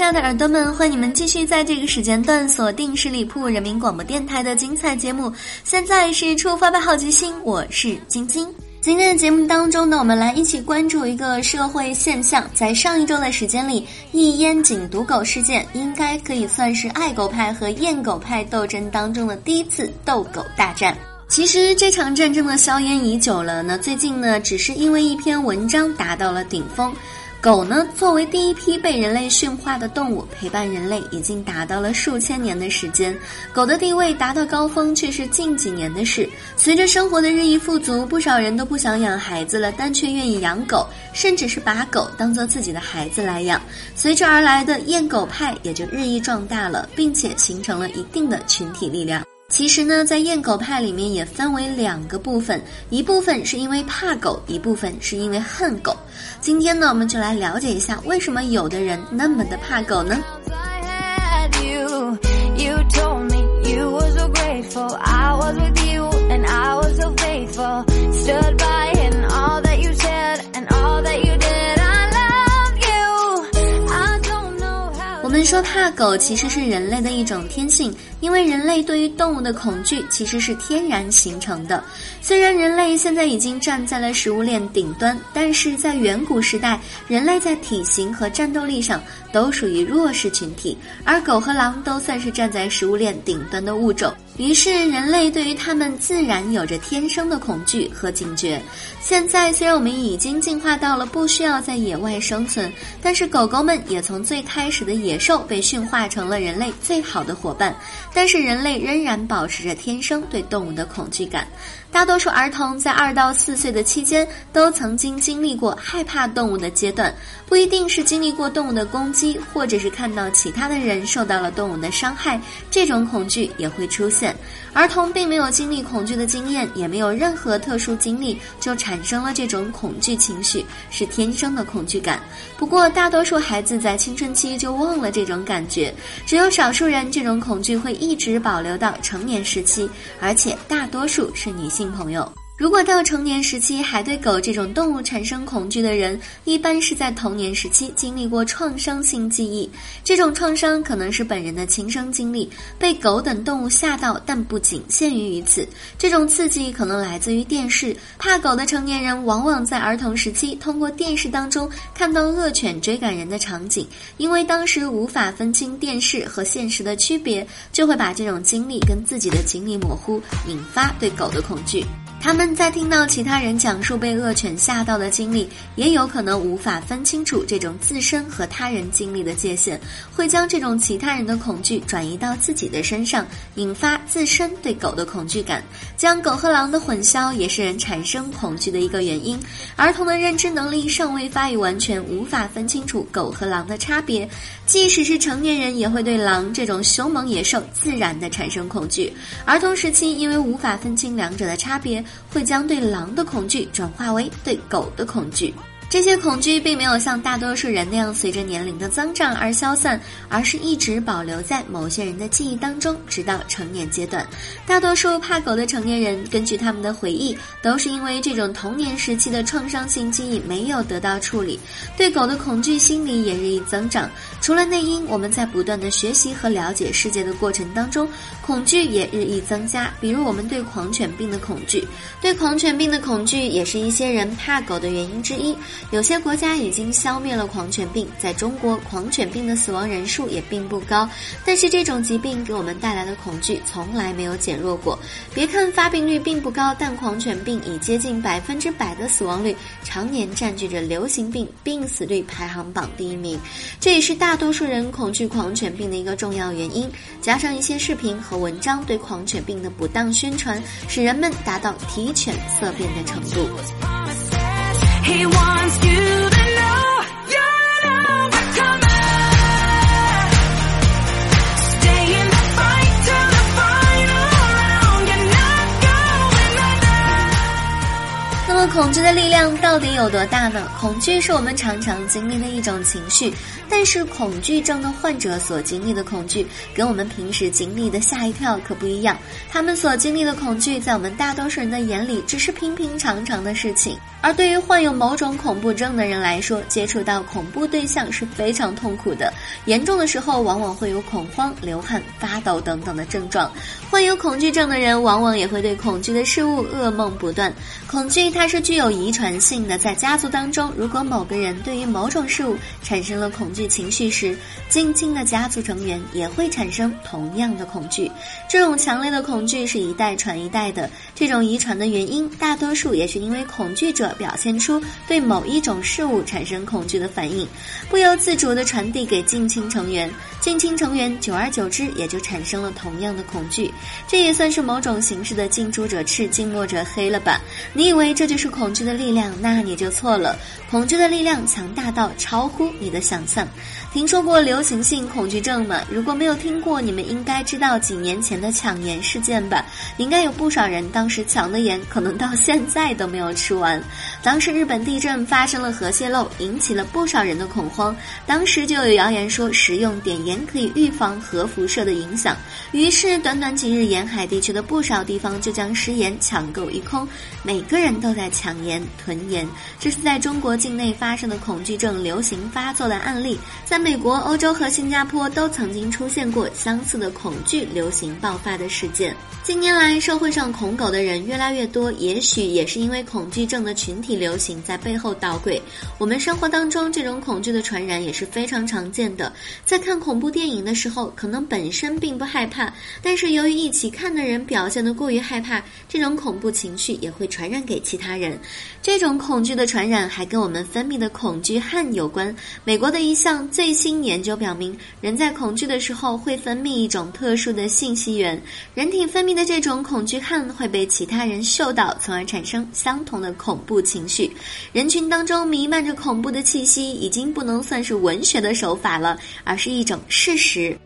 亲爱的耳朵们，欢迎你们继续在这个时间段锁定十里铺人民广播电台的精彩节目。现在是出发吧，好奇心，我是晶晶。今天的节目当中呢，我们来一起关注一个社会现象。在上一周的时间里，一烟警毒狗事件应该可以算是爱狗派和厌狗派斗争当中的第一次斗狗大战。其实这场战争的硝烟已久了，那最近呢，只是因为一篇文章达到了顶峰。狗呢，作为第一批被人类驯化的动物，陪伴人类已经达到了数千年的时间。狗的地位达到高峰，却是近几年的事。随着生活的日益富足，不少人都不想养孩子了，但却愿意养狗，甚至是把狗当做自己的孩子来养。随之而来的厌狗派也就日益壮大了，并且形成了一定的群体力量。其实呢，在厌狗派里面也分为两个部分，一部分是因为怕狗，一部分是因为恨狗。今天呢，我们就来了解一下，为什么有的人那么的怕狗呢？怕狗其实是人类的一种天性，因为人类对于动物的恐惧其实是天然形成的。虽然人类现在已经站在了食物链顶端，但是在远古时代，人类在体型和战斗力上都属于弱势群体，而狗和狼都算是站在食物链顶端的物种。于是，人类对于它们自然有着天生的恐惧和警觉。现在，虽然我们已经进化到了不需要在野外生存，但是狗狗们也从最开始的野兽被驯化成了人类最好的伙伴。但是，人类仍然保持着天生对动物的恐惧感。大多数儿童在二到四岁的期间都曾经经历过害怕动物的阶段，不一定是经历过动物的攻击，或者是看到其他的人受到了动物的伤害，这种恐惧也会出现。儿童并没有经历恐惧的经验，也没有任何特殊经历，就产生了这种恐惧情绪，是天生的恐惧感。不过，大多数孩子在青春期就忘了这种感觉，只有少数人这种恐惧会一直保留到成年时期，而且大多数是女性。新朋友，如果到成年时期还对狗这种动物产生恐惧的人，一般是在童年时期经历过创伤性记忆。这种创伤可能是本人的亲身经历，被狗等动物吓到，但不仅限于于此。这种刺激可能来自于电视。怕狗的成年人往往在儿童时期通过电视当中看到恶犬追赶人的场景，因为当时无法分清电视和现实的区别，就会把这种经历跟自己的经历模糊，引发对狗的恐惧。他们在听到其他人讲述被恶犬吓到的经历，也有可能无法分清楚这种自身和他人经历的界限，会将这种其他人的恐惧转移到自己的身上，引发自身对狗的恐惧感。将狗和狼的混淆也是人产生恐惧的一个原因。儿童的认知能力尚未发育完全，无法分清楚狗和狼的差别，即使是成年人也会对狼这种凶猛野兽自然的产生恐惧。儿童时期因为无法分清两者的差别。会将对狼的恐惧转化为对狗的恐惧。这些恐惧并没有像大多数人那样随着年龄的增长而消散，而是一直保留在某些人的记忆当中，直到成年阶段。大多数怕狗的成年人，根据他们的回忆，都是因为这种童年时期的创伤性记忆没有得到处理，对狗的恐惧心理也日益增长。除了内因，我们在不断的学习和了解世界的过程当中，恐惧也日益增加。比如我们对狂犬病的恐惧，对狂犬病的恐惧也是一些人怕狗的原因之一。有些国家已经消灭了狂犬病，在中国，狂犬病的死亡人数也并不高，但是这种疾病给我们带来的恐惧从来没有减弱过。别看发病率并不高，但狂犬病以接近百分之百的死亡率，常年占据着流行病病死率排行榜第一名，这也是大大多数人恐惧狂犬病的一个重要原因，加上一些视频和文章对狂犬病的不当宣传，使人们达到提犬色变的程度。那么恐惧的。力量到底有多大呢？恐惧是我们常常经历的一种情绪，但是恐惧症的患者所经历的恐惧，跟我们平时经历的吓一跳可不一样。他们所经历的恐惧，在我们大多数人的眼里，只是平平常常的事情。而对于患有某种恐怖症的人来说，接触到恐怖对象是非常痛苦的，严重的时候往往会有恐慌、流汗、发抖等等的症状。患有恐惧症的人，往往也会对恐惧的事物噩梦不断。恐惧它是具有遗传性的，在家族当中，如果某个人对于某种事物产生了恐惧情绪时，近亲的家族成员也会产生同样的恐惧。这种强烈的恐惧是一代传一代的。这种遗传的原因，大多数也是因为恐惧者。表现出对某一种事物产生恐惧的反应，不由自主地传递给近亲成员，近亲成员久而久之也就产生了同样的恐惧。这也算是某种形式的近朱者赤，近墨者黑了吧？你以为这就是恐惧的力量？那你就错了。恐惧的力量强大到超乎你的想象。听说过流行性恐惧症吗？如果没有听过，你们应该知道几年前的抢盐事件吧？应该有不少人当时抢的盐，可能到现在都没有吃完。当时日本地震发生了核泄漏，引起了不少人的恐慌。当时就有谣言说食用碘盐可以预防核辐射的影响。于是短短几日，沿海地区的不少地方就将食盐抢购一空，每个人都在抢盐囤盐。这是在中国境内发生的恐惧症流行发作的案例，在。美国、欧洲和新加坡都曾经出现过相似的恐惧流行爆发的事件。近年来，社会上恐狗的人越来越多，也许也是因为恐惧症的群体流行在背后捣鬼。我们生活当中，这种恐惧的传染也是非常常见的。在看恐怖电影的时候，可能本身并不害怕，但是由于一起看的人表现得过于害怕，这种恐怖情绪也会传染给其他人。这种恐惧的传染还跟我们分泌的恐惧汗有关。美国的一项最新研究表明，人在恐惧的时候会分泌一种特殊的信息源，人体分泌的这种恐惧汗会被其他人嗅到，从而产生相同的恐怖情情绪。人群当中弥漫着恐怖的气息，已经不能算是文学的手法了，而是一种事实。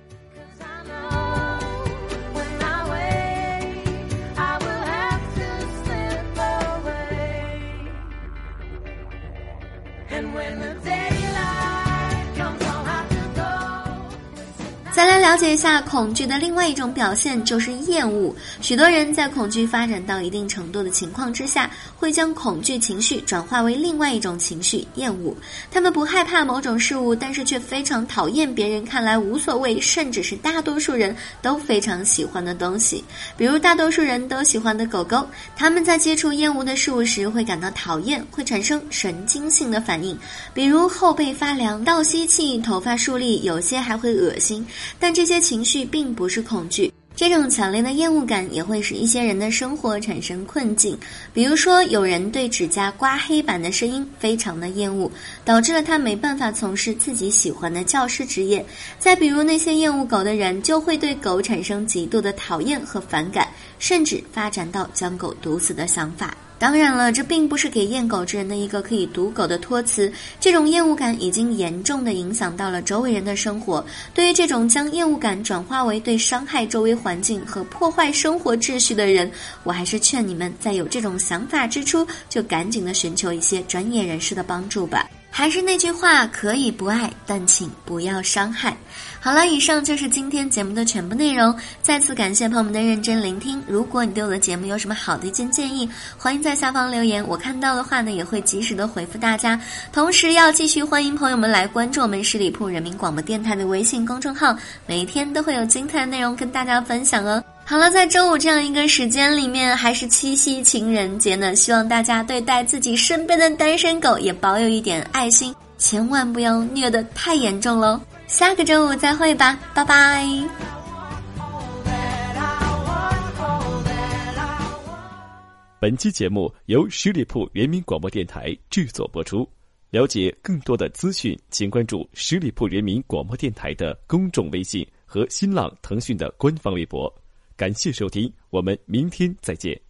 了解一下恐惧的另外一种表现，就是厌恶。许多人在恐惧发展到一定程度的情况之下，会将恐惧情绪转化为另外一种情绪——厌恶。他们不害怕某种事物，但是却非常讨厌别人看来无所谓，甚至是大多数人都非常喜欢的东西。比如大多数人都喜欢的狗狗，他们在接触厌恶的事物时会感到讨厌，会产生神经性的反应，比如后背发凉、倒吸气、头发竖立，有些还会恶心。但这些情绪并不是恐惧，这种强烈的厌恶感也会使一些人的生活产生困境。比如说，有人对指甲刮黑板的声音非常的厌恶，导致了他没办法从事自己喜欢的教师职业。再比如，那些厌恶狗的人就会对狗产生极度的讨厌和反感，甚至发展到将狗毒死的想法。当然了，这并不是给厌狗之人的一个可以毒狗的托词。这种厌恶感已经严重的影响到了周围人的生活。对于这种将厌恶感转化为对伤害周围环境和破坏生活秩序的人，我还是劝你们在有这种想法之初，就赶紧的寻求一些专业人士的帮助吧。还是那句话，可以不爱，但请不要伤害。好了，以上就是今天节目的全部内容。再次感谢朋友们的认真聆听。如果你对我的节目有什么好的一见建议，欢迎在下方留言，我看到的话呢，也会及时的回复大家。同时，要继续欢迎朋友们来关注我们十里铺人民广播电台的微信公众号，每天都会有精彩的内容跟大家分享哦。好了，在周五这样一个时间里面，还是七夕情人节呢，希望大家对待自己身边的单身狗也保有一点爱心，千万不要虐得太严重喽。下个周五再会吧，拜拜。本期节目由十里铺人民广播电台制作播出。了解更多的资讯，请关注十里铺人民广播电台的公众微信和新浪、腾讯的官方微博。感谢收听，我们明天再见。